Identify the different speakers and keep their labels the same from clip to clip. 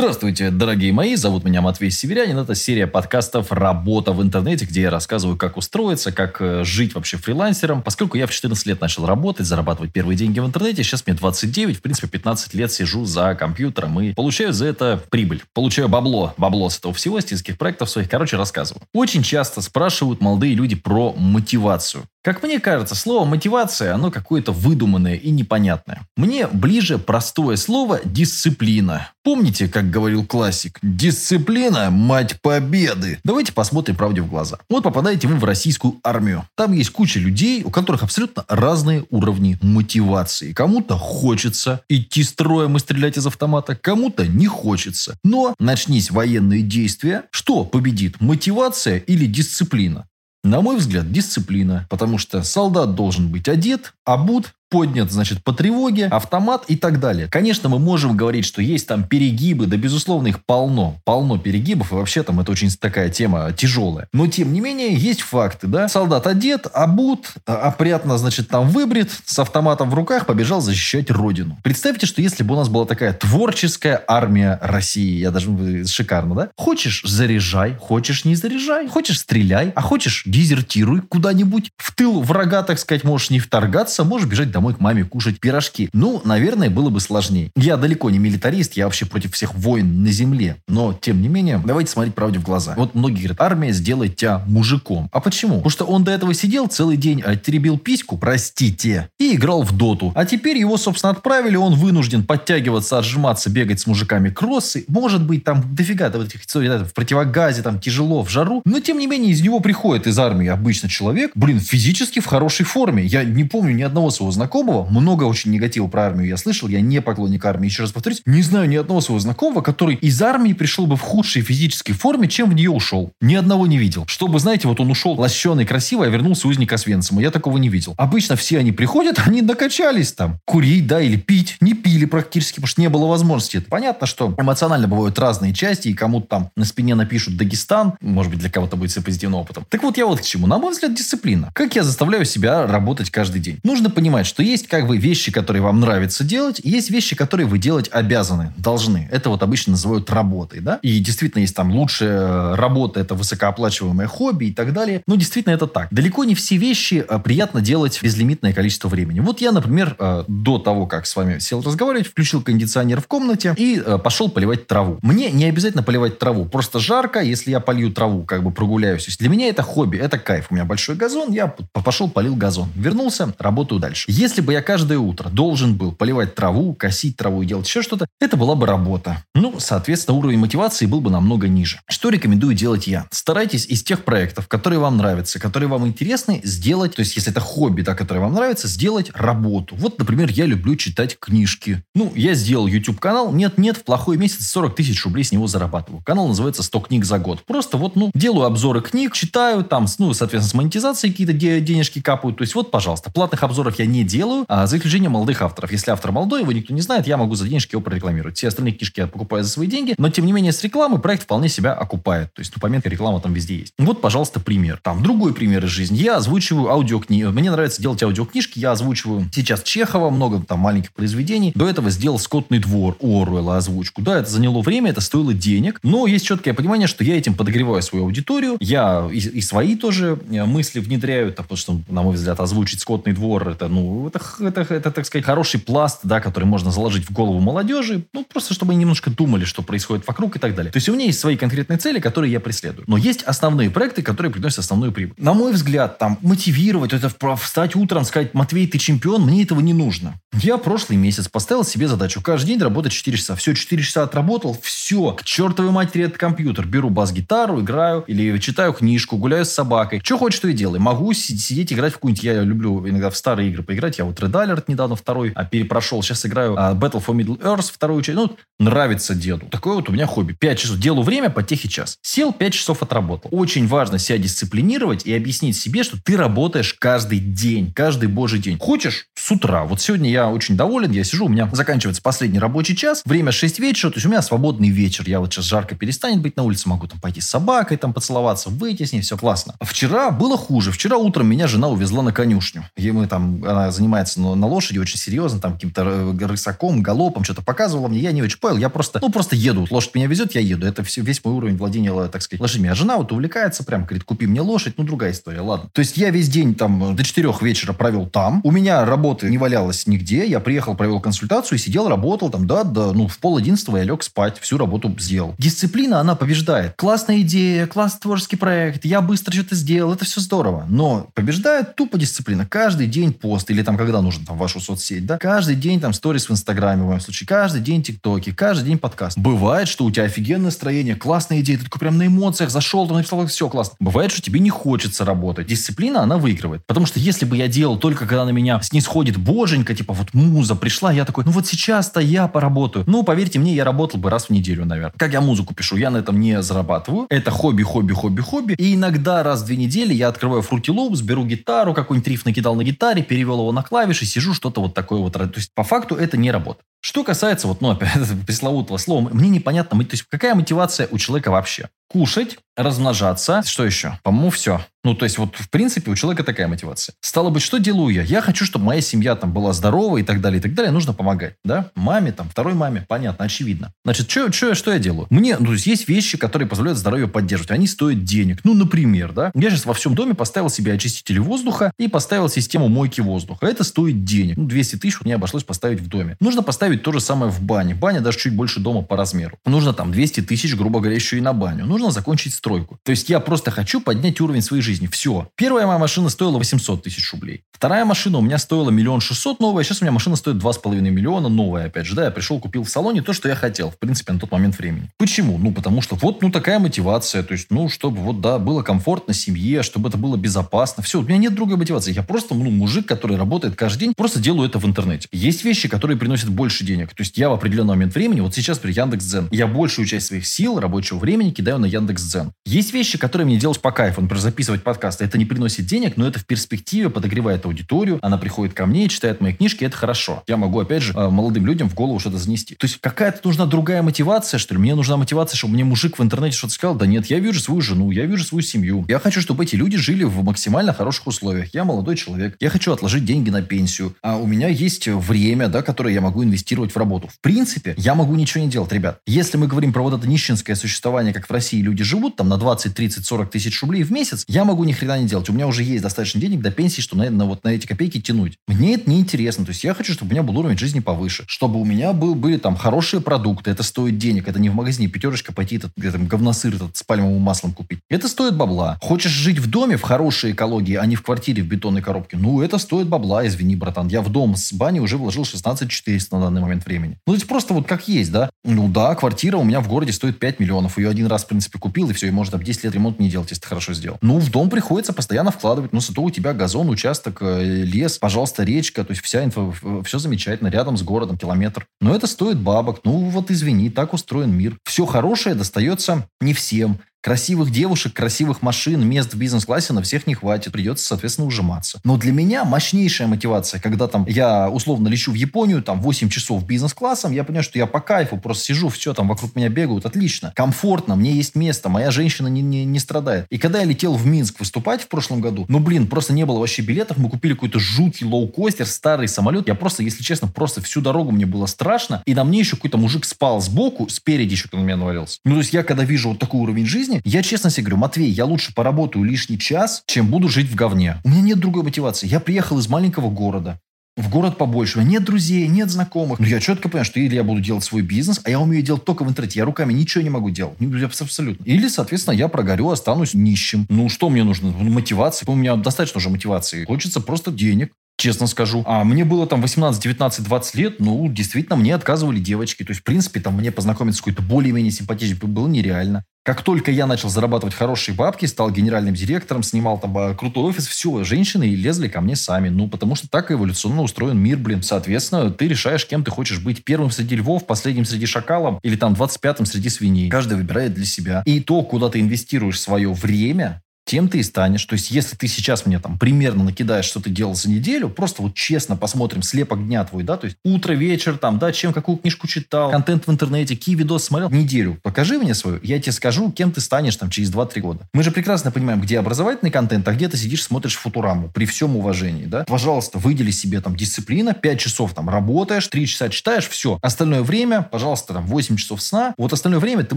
Speaker 1: Здравствуйте, дорогие мои, зовут меня Матвей Северянин. Это серия подкастов «Работа в интернете», где я рассказываю, как устроиться, как э, жить вообще фрилансером. Поскольку я в 14 лет начал работать, зарабатывать первые деньги в интернете, сейчас мне 29, в принципе, 15 лет сижу за компьютером и получаю за это прибыль. Получаю бабло, бабло с этого всего, с тинских проектов своих. Короче, рассказываю. Очень часто спрашивают молодые люди про мотивацию. Как мне кажется, слово мотивация, оно какое-то выдуманное и непонятное. Мне ближе простое слово дисциплина. Помните, как говорил классик? Дисциплина – мать победы. Давайте посмотрим правде в глаза. Вот попадаете вы в российскую армию. Там есть куча людей, у которых абсолютно разные уровни мотивации. Кому-то хочется идти строем и стрелять из автомата, кому-то не хочется. Но начнись военные действия, что победит? Мотивация или дисциплина? На мой взгляд, дисциплина, потому что солдат должен быть одет, обут, поднят, значит, по тревоге, автомат и так далее. Конечно, мы можем говорить, что есть там перегибы, да, безусловно, их полно. Полно перегибов, и вообще там это очень такая тема тяжелая. Но, тем не менее, есть факты, да. Солдат одет, обут, а, опрятно, значит, там выбрит, с автоматом в руках побежал защищать родину. Представьте, что если бы у нас была такая творческая армия России, я даже, шикарно, да? Хочешь, заряжай, хочешь, не заряжай, хочешь, стреляй, а хочешь, дезертируй куда-нибудь. В тыл врага, так сказать, можешь не вторгаться, можешь бежать домой к маме кушать пирожки. Ну, наверное, было бы сложнее. Я далеко не милитарист, я вообще против всех войн на земле. Но, тем не менее, давайте смотреть правде в глаза. Вот многие говорят, армия сделает тебя мужиком. А почему? Потому что он до этого сидел целый день, теребил письку, простите, и играл в доту. А теперь его, собственно, отправили, он вынужден подтягиваться, отжиматься, бегать с мужиками кроссы. Может быть, там дофига вот этих в противогазе, там тяжело, в жару. Но, тем не менее, из него приходит из армии обычно человек, блин, физически в хорошей форме. Я не помню ни одного своего знакомого, знакомого, много очень негатива про армию я слышал, я не поклонник армии, еще раз повторюсь, не знаю ни одного своего знакомого, который из армии пришел бы в худшей физической форме, чем в нее ушел. Ни одного не видел. Чтобы, знаете, вот он ушел лощеный, красивый, а вернулся узник Освенцима. Я такого не видел. Обычно все они приходят, они накачались там. Курить, да, или пить. Не пили практически, потому что не было возможности. Это понятно, что эмоционально бывают разные части, и кому-то там на спине напишут Дагестан, может быть, для кого-то будет все позитивным опытом. Так вот, я вот к чему. На мой взгляд, дисциплина. Как я заставляю себя работать каждый день? Нужно понимать, что есть как бы вещи, которые вам нравится делать, и есть вещи, которые вы делать обязаны, должны. Это вот обычно называют работой, да? И действительно есть там лучшая работа, это высокооплачиваемое хобби и так далее. Но действительно это так. Далеко не все вещи э, приятно делать безлимитное количество времени. Вот я, например, э, до того, как с вами сел разговаривать, включил кондиционер в комнате и э, пошел поливать траву. Мне не обязательно поливать траву, просто жарко, если я полью траву, как бы прогуляюсь. То есть для меня это хобби, это кайф. У меня большой газон, я пошел полил газон. Вернулся, работаю дальше. Если бы я каждое утро должен был поливать траву, косить траву и делать еще что-то, это была бы работа. Ну, соответственно, уровень мотивации был бы намного ниже. Что рекомендую делать я? Старайтесь из тех проектов, которые вам нравятся, которые вам интересны, сделать, то есть если это хобби, да, которое вам нравится, сделать работу. Вот, например, я люблю читать книжки. Ну, я сделал YouTube-канал, нет-нет, в плохой месяц 40 тысяч рублей с него зарабатываю. Канал называется 100 книг за год. Просто вот, ну, делаю обзоры книг, читаю, там, ну, соответственно, с монетизацией какие-то денежки капают. То есть вот, пожалуйста, платных обзоров я не делаю, а за исключением молодых авторов. Если автор молодой, его никто не знает, я могу за денежки его прорекламировать. Все остальные книжки я покупаю за свои деньги, но тем не менее с рекламы проект вполне себя окупает. То есть, ну, пометка реклама там везде есть. Вот, пожалуйста, пример. Там другой пример из жизни. Я озвучиваю аудиокниги. Мне нравится делать аудиокнижки. Я озвучиваю сейчас Чехова, много там маленьких произведений. До этого сделал «Скотный двор» Оруэлла озвучку. Да, это заняло время, это стоило денег, но есть четкое понимание, что я этим подогреваю свою аудиторию. Я и, и свои тоже э, мысли внедряю, потому что, на мой взгляд, озвучить «Скотный двор» это, ну, это, это, это, так сказать, хороший пласт, да, который можно заложить в голову молодежи, ну, просто чтобы они немножко думали, что происходит вокруг и так далее. То есть у меня есть свои конкретные цели, которые я преследую. Но есть основные проекты, которые приносят основную прибыль. На мой взгляд, там, мотивировать, это встать утром, сказать, Матвей, ты чемпион, мне этого не нужно. Я прошлый месяц поставил себе задачу каждый день работать 4 часа. Все, 4 часа отработал, все, к чертовой матери этот компьютер. Беру бас-гитару, играю, или читаю книжку, гуляю с собакой. Что хочешь, то и делай. Могу сидеть, играть в какую-нибудь, я люблю иногда в старые игры поиграть. Я вот Red Alert недавно второй а, перепрошел. Сейчас играю а, Battle for Middle Earth, вторую часть. Ну, нравится деду. Такое вот у меня хобби. 5 часов. Делаю время по час. Сел, 5 часов отработал. Очень важно себя дисциплинировать и объяснить себе, что ты работаешь каждый день, каждый божий день. Хочешь? С утра. Вот сегодня я очень доволен, я сижу, у меня заканчивается последний рабочий час, время 6 вечера, то есть у меня свободный вечер. Я вот сейчас жарко перестанет быть на улице, могу там пойти с собакой, там поцеловаться, выйти с ней, все классно. Вчера было хуже. Вчера утром меня жена увезла на конюшню. И мы там, она занимается на, на лошади очень серьезно, там каким-то рысаком, галопом, что-то показывала мне. Я не очень понял, я просто, ну, просто еду. Лошадь меня везет, я еду. Это все, весь мой уровень владения, так сказать, лошадьми. А жена вот увлекается прям, говорит, купи мне лошадь. Ну, другая история, ладно. То есть я весь день там до 4 вечера провел там. У меня работы не валялось нигде. Я приехал, провел консультацию, сидел, работал там, да, да, ну, в пол одиннадцатого я лег спать, всю работу сделал. Дисциплина, она побеждает. Классная идея, классный творческий проект, я быстро что-то сделал, это все здорово. Но побеждает тупо дисциплина. Каждый день пост, или там, когда нужен там вашу соцсеть, да, каждый день там сторис в Инстаграме, в моем случае, каждый день ТикТоки, каждый день подкаст. Бывает, что у тебя офигенное настроение, классная идея, ты такой прям на эмоциях зашел, там написал, все классно. Бывает, что тебе не хочется работать. Дисциплина, она выигрывает. Потому что если бы я делал только когда на меня снисходит боженька, типа вот муза пришла, я такой, ну вот сейчас-то я поработаю. Ну, поверьте мне, я работал бы раз в неделю, наверное. Как я музыку пишу, я на этом не зарабатываю. Это хобби, хобби, хобби, хобби. И иногда раз в две недели я открываю Fruity Loops, беру гитару, какой-нибудь риф накидал на гитаре, перевел его на клавиши, сижу, что-то вот такое вот. То есть, по факту, это не работа. Что касается, вот, ну, опять, пресловутого слова, мне непонятно, то есть, какая мотивация у человека вообще? Кушать, размножаться. Что еще? По-моему, все. Ну, то есть, вот, в принципе, у человека такая мотивация. Стало быть, что делаю я? Я хочу, чтобы моя семья там была здорова и так далее, и так далее. Нужно помогать, да? Маме, там, второй маме. Понятно, очевидно. Значит, что, что, что я делаю? Мне, ну, то есть, есть вещи, которые позволяют здоровье поддерживать. Они стоят денег. Ну, например, да? Я сейчас во всем доме поставил себе очистители воздуха и поставил систему мойки воздуха. Это стоит денег. Ну, 200 тысяч мне обошлось поставить в доме. Нужно поставить то же самое в бане. Баня даже чуть больше дома по размеру. Нужно там 200 тысяч, грубо говоря, еще и на баню. Нужно закончить стройку. То есть, я просто хочу поднять уровень своей жизни. Все. Первая моя машина стоила 800 тысяч рублей. Вторая машина у меня стоила миллион шестьсот новая. Сейчас у меня машина стоит 2,5 миллиона новая, опять же. Да, я пришел, купил в салоне то, что я хотел, в принципе, на тот момент времени. Почему? Ну, потому что вот, ну, такая мотивация. То есть, ну, чтобы вот, да, было комфортно семье, чтобы это было безопасно. Все, у меня нет другой мотивации. Я просто, ну, мужик, который работает каждый день, просто делаю это в интернете. Есть вещи, которые приносят больше денег. То есть, я в определенный момент времени, вот сейчас при Яндекс.Дзен, я большую часть своих сил, рабочего времени кидаю на Яндекс.Дзен. Есть вещи, которые мне делать по кайфу, например, записывать подкасты. Это не приносит денег, но это в перспективе подогревает аудиторию, она приходит ко мне, читает мои книжки, это хорошо. Я могу, опять же, э, молодым людям в голову что-то занести. То есть какая-то нужна другая мотивация, что ли? Мне нужна мотивация, чтобы мне мужик в интернете что-то сказал. Да нет, я вижу свою жену, я вижу свою семью. Я хочу, чтобы эти люди жили в максимально хороших условиях. Я молодой человек. Я хочу отложить деньги на пенсию. А у меня есть время, да, которое я могу инвестировать в работу. В принципе, я могу ничего не делать, ребят. Если мы говорим про вот это нищенское существование, как в России люди живут, там на 20, 30, 40 тысяч рублей в месяц, я могу ни хрена не делать. У меня уже есть достаточно денег до пенсии, что на, вот, на эти копейки тянуть. Мне это не интересно. То есть я хочу, чтобы у меня был уровень жизни повыше. Чтобы у меня был, были там хорошие продукты. Это стоит денег. Это не в магазине пятерочка пойти этот, этот говносыр этот с пальмовым маслом купить. Это стоит бабла. Хочешь жить в доме в хорошей экологии, а не в квартире в бетонной коробке? Ну, это стоит бабла, извини, братан. Я в дом с баней уже вложил 16 400 на данный момент времени. Ну, это просто вот как есть, да? Ну да, квартира у меня в городе стоит 5 миллионов. Ее один раз, в принципе, купил, и все, и может там 10 лет ремонт не делать, если ты хорошо сделал. Ну, в дом приходится постоянно вкладывать. Ну, зато у тебя газон, участок, э, лес, пожалуйста, речка. То есть вся инфа, все замечательно, рядом с городом, километр. Но это стоит бабок. Ну, вот извини, так устроен мир. Все хорошее достается не всем. Красивых девушек, красивых машин, мест в бизнес-классе на всех не хватит. Придется, соответственно, ужиматься. Но для меня мощнейшая мотивация, когда там я условно лечу в Японию, там 8 часов бизнес-классом, я понимаю, что я по кайфу просто сижу, все там вокруг меня бегают, отлично. Комфортно, мне есть место, моя женщина не, не, не страдает. И когда я летел в Минск выступать в прошлом году, ну, блин, просто не было вообще билетов, мы купили какой-то жуткий лоукостер, старый самолет. Я просто, если честно, просто всю дорогу мне было страшно. И на мне еще какой-то мужик спал сбоку, спереди еще на меня навалился. Ну, то есть я, когда вижу вот такой уровень жизни, жизни, я честно себе говорю, Матвей, я лучше поработаю лишний час, чем буду жить в говне. У меня нет другой мотивации. Я приехал из маленького города в город побольше. У меня нет друзей, нет знакомых. Но я четко понимаю, что или я буду делать свой бизнес, а я умею делать только в интернете. Я руками ничего не могу делать. Абсолютно. Или, соответственно, я прогорю, останусь нищим. Ну, что мне нужно? Ну, мотивация. У меня достаточно уже мотивации. Хочется просто денег честно скажу. А мне было там 18, 19, 20 лет, ну, действительно, мне отказывали девочки. То есть, в принципе, там мне познакомиться с какой-то более-менее симпатичной было нереально. Как только я начал зарабатывать хорошие бабки, стал генеральным директором, снимал там а, крутой офис, все, женщины лезли ко мне сами. Ну, потому что так эволюционно устроен мир, блин. Соответственно, ты решаешь, кем ты хочешь быть. Первым среди львов, последним среди шакалов или там 25-м среди свиней. Каждый выбирает для себя. И то, куда ты инвестируешь свое время, тем ты и станешь. То есть, если ты сейчас мне там примерно накидаешь, что ты делал за неделю, просто вот честно посмотрим слепок дня твой, да, то есть утро, вечер, там, да, чем, какую книжку читал, контент в интернете, какие видосы смотрел, неделю. Покажи мне свою, я тебе скажу, кем ты станешь там через 2-3 года. Мы же прекрасно понимаем, где образовательный контент, а где ты сидишь, смотришь футураму, при всем уважении, да. Пожалуйста, выдели себе там дисциплина, 5 часов там работаешь, 3 часа читаешь, все. Остальное время, пожалуйста, там 8 часов сна, вот остальное время ты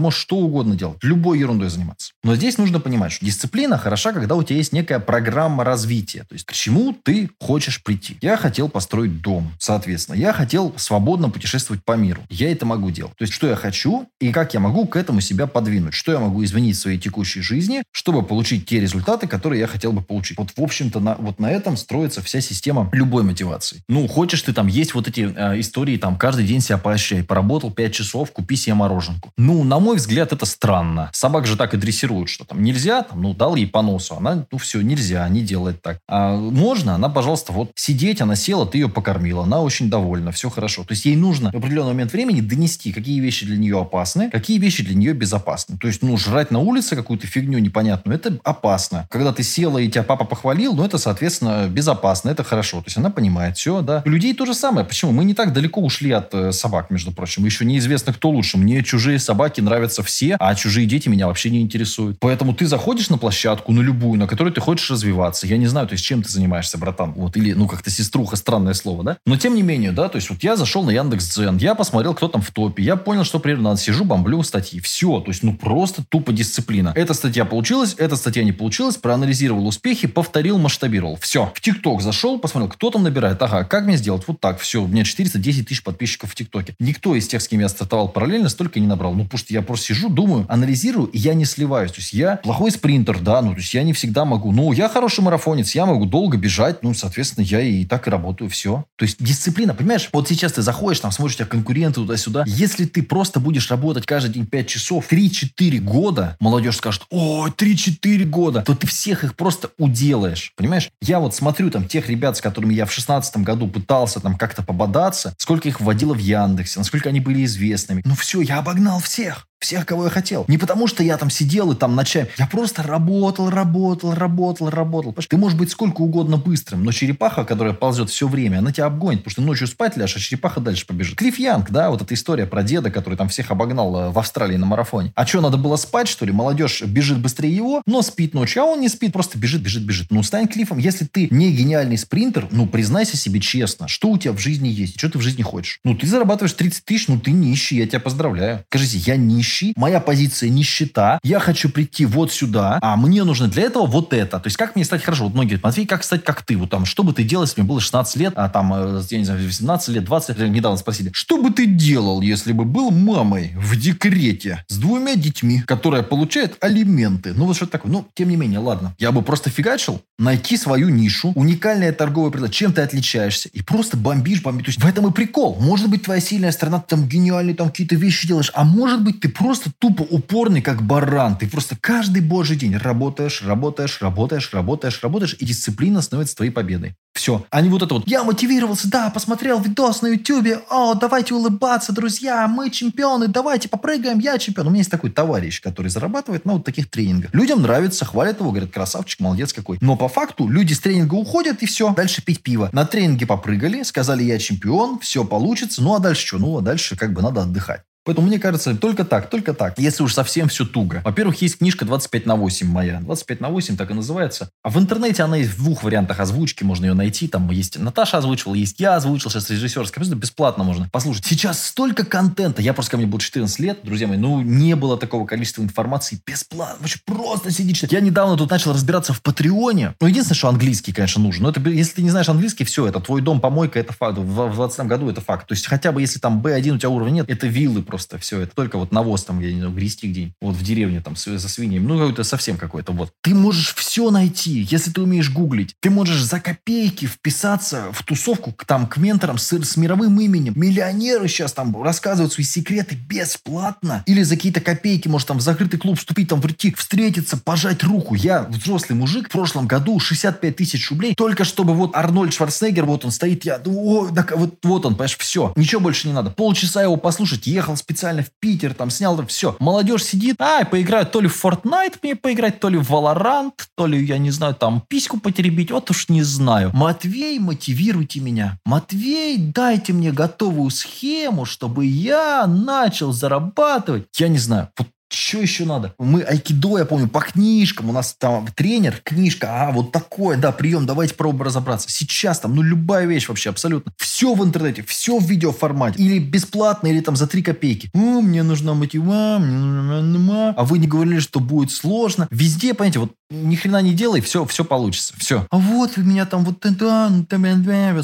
Speaker 1: можешь что угодно делать, любой ерундой заниматься. Но здесь нужно понимать, что дисциплина хороша, когда у тебя есть некая программа развития, то есть к чему ты хочешь прийти. Я хотел построить дом, соответственно. Я хотел свободно путешествовать по миру. Я это могу делать. То есть, что я хочу и как я могу к этому себя подвинуть. Что я могу изменить в своей текущей жизни, чтобы получить те результаты, которые я хотел бы получить. Вот, в общем-то, на, вот на этом строится вся система любой мотивации. Ну, хочешь ты там, есть вот эти э, истории, там, каждый день себя поощряй. Поработал 5 часов, купи себе мороженку. Ну, на мой взгляд, это странно. Собак же так и дрессируют, что там нельзя, там, ну, дал ей по носу. Она, ну, все, нельзя, не делает так. А можно, она, пожалуйста, вот сидеть, она села, ты ее покормил, она очень довольна, все хорошо. То есть ей нужно в определенный момент времени донести, какие вещи для нее опасны, какие вещи для нее безопасны. То есть, ну, жрать на улице какую-то фигню непонятную, это опасно. Когда ты села и тебя папа похвалил, ну, это, соответственно, безопасно, это хорошо. То есть, она понимает все, да. У людей то же самое. Почему? Мы не так далеко ушли от э, собак, между прочим. Еще неизвестно, кто лучше. Мне чужие собаки нравятся все, а чужие дети меня вообще не интересуют. Поэтому ты заходишь на площадку, на любую, на которой ты хочешь развиваться. Я не знаю, то есть, чем ты занимаешься, братан. Вот, или, ну, как-то сеструха, странное слово, да? Но тем не менее, да, то есть вот я зашел на Яндекс Дзен, я посмотрел, кто там в топе, я понял, что примерно надо, сижу, бомблю статьи. Все, то есть ну просто тупо дисциплина. Эта статья получилась, эта статья не получилась, проанализировал успехи, повторил, масштабировал. Все. В ТикТок зашел, посмотрел, кто там набирает. Ага, как мне сделать? Вот так, все. У меня 410 тысяч подписчиков в ТикТоке. Никто из тех, с кем я стартовал параллельно, столько не набрал. Ну, потому что я просто сижу, думаю, анализирую, и я не сливаюсь. То есть я плохой спринтер, да, ну, то есть я не всегда могу. Ну, я хороший марафонец, я могу долго бежать, ну, соответственно, я и так и работаю, все. То есть дисциплина, понимаешь? Вот сейчас ты заходишь, там смотришь, тебя конкуренты туда-сюда. Если ты просто будешь работать каждый день 5 часов, 3-4 года, молодежь скажет, о, 3-4 года, то ты всех их просто уделаешь, понимаешь? Я вот смотрю там тех ребят, с которыми я в 16 году пытался там как-то пободаться, сколько их вводило в Яндексе, насколько они были известными. Ну все, я обогнал всех всех, кого я хотел. Не потому, что я там сидел и там ночами. Я просто работал, работал, работал, работал. Ты можешь быть сколько угодно быстрым, но черепаха, которая ползет все время, она тебя обгонит, потому что ночью спать ляжешь, а черепаха дальше побежит. Клифф Янг, да, вот эта история про деда, который там всех обогнал э, в Австралии на марафоне. А что, надо было спать, что ли? Молодежь бежит быстрее его, но спит ночью, а он не спит, просто бежит, бежит, бежит. Ну, стань Клиффом. Если ты не гениальный спринтер, ну, признайся себе честно, что у тебя в жизни есть, что ты в жизни хочешь. Ну, ты зарабатываешь 30 тысяч, ну, ты нищий, я тебя поздравляю. Скажите, я нищий, моя позиция нищета, я хочу прийти вот сюда, а мне нужно для этого вот это. То есть, как мне стать хорошо? Вот многие, Матвей, как стать как ты? Вот там, что бы ты делал, если мне было 16 лет, а там, э, я не знаю, 18 лет, 20 лет, недавно спросили, что бы ты делал, если бы был мамой в декрете с двумя детьми, которая получает алименты? Ну, вот что такое. Ну, тем не менее, ладно. Я бы просто фигачил, найти свою нишу, уникальное торговое предложение, чем ты отличаешься, и просто бомбишь, бомбишь. То есть, в этом и прикол. Может быть, твоя сильная сторона, ты там гениальный, там какие-то вещи делаешь, а может быть, ты просто тупо упорный, как баран. Ты просто каждый божий день работаешь, работаешь, работаешь, работаешь, работаешь, и дисциплина становится твоей победой. Все. А не вот это вот. Я мотивировался, да, посмотрел видос на ютюбе. О, давайте улыбаться, друзья, мы чемпионы, давайте попрыгаем, я чемпион. У меня есть такой товарищ, который зарабатывает на вот таких тренингах. Людям нравится, хвалят его, говорят, красавчик, молодец какой. Но по факту люди с тренинга уходят и все. Дальше пить пиво. На тренинге попрыгали, сказали, я чемпион, все получится. Ну а дальше что? Ну а дальше как бы надо отдыхать. Поэтому мне кажется, только так, только так. Если уж совсем все туго. Во-первых, есть книжка 25 на 8 моя. 25 на 8 так и называется. А в интернете она есть в двух вариантах озвучки. Можно ее найти. Там есть Наташа озвучивала, есть я озвучил. Сейчас режиссерская. Бесплатно можно послушать. Сейчас столько контента. Я просто ко мне было 14 лет, друзья мои. Ну, не было такого количества информации бесплатно. Вообще просто сидишь. Я недавно тут начал разбираться в Патреоне. Ну, единственное, что английский, конечно, нужен. Но это, если ты не знаешь английский, все, это твой дом, помойка, это факт. В 20 году это факт. То есть, хотя бы если там B1 у тебя уровня нет, это виллы просто все. Это только вот навоз там, я не знаю, грести где-нибудь. Вот в деревне там за свиньями. Ну, какой-то совсем какой-то вот. Ты можешь все найти, если ты умеешь гуглить. Ты можешь за копейки вписаться в тусовку там к менторам с, с мировым именем. Миллионеры сейчас там рассказывают свои секреты бесплатно. Или за какие-то копейки, может, там в закрытый клуб вступить, там прийти, встретиться, пожать руку. Я взрослый мужик в прошлом году 65 тысяч рублей, только чтобы вот Арнольд Шварценеггер, вот он стоит, я, о, так, вот, вот он, понимаешь, все. Ничего больше не надо. Полчаса его послушать, ехал специально в Питер, там снял, там все. Молодежь сидит, а, поиграют то ли в Fortnite мне поиграть, то ли в Valorant, то ли, я не знаю, там письку потеребить, вот уж не знаю. Матвей, мотивируйте меня. Матвей, дайте мне готовую схему, чтобы я начал зарабатывать. Я не знаю, вот что еще надо? Мы айкидо, я помню, по книжкам. У нас там тренер, книжка, а, вот такое, да, прием, давайте пробуем разобраться. Сейчас там, ну, любая вещь вообще, абсолютно. Все в интернете, все в видеоформате. Или бесплатно, или там за 3 копейки. О, мне нужна мотива, а вы не говорили, что будет сложно. Везде, понимаете, вот ни хрена не делай, все, все получится. Все. А вот вы меня там вот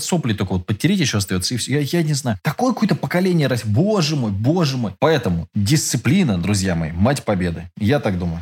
Speaker 1: сопли только вот подтереть еще остается, и все. Я, я не знаю. Такое какое-то поколение раз. Боже мой, боже мой. Поэтому дисциплина, друзья мои, мать победы. Я так думаю.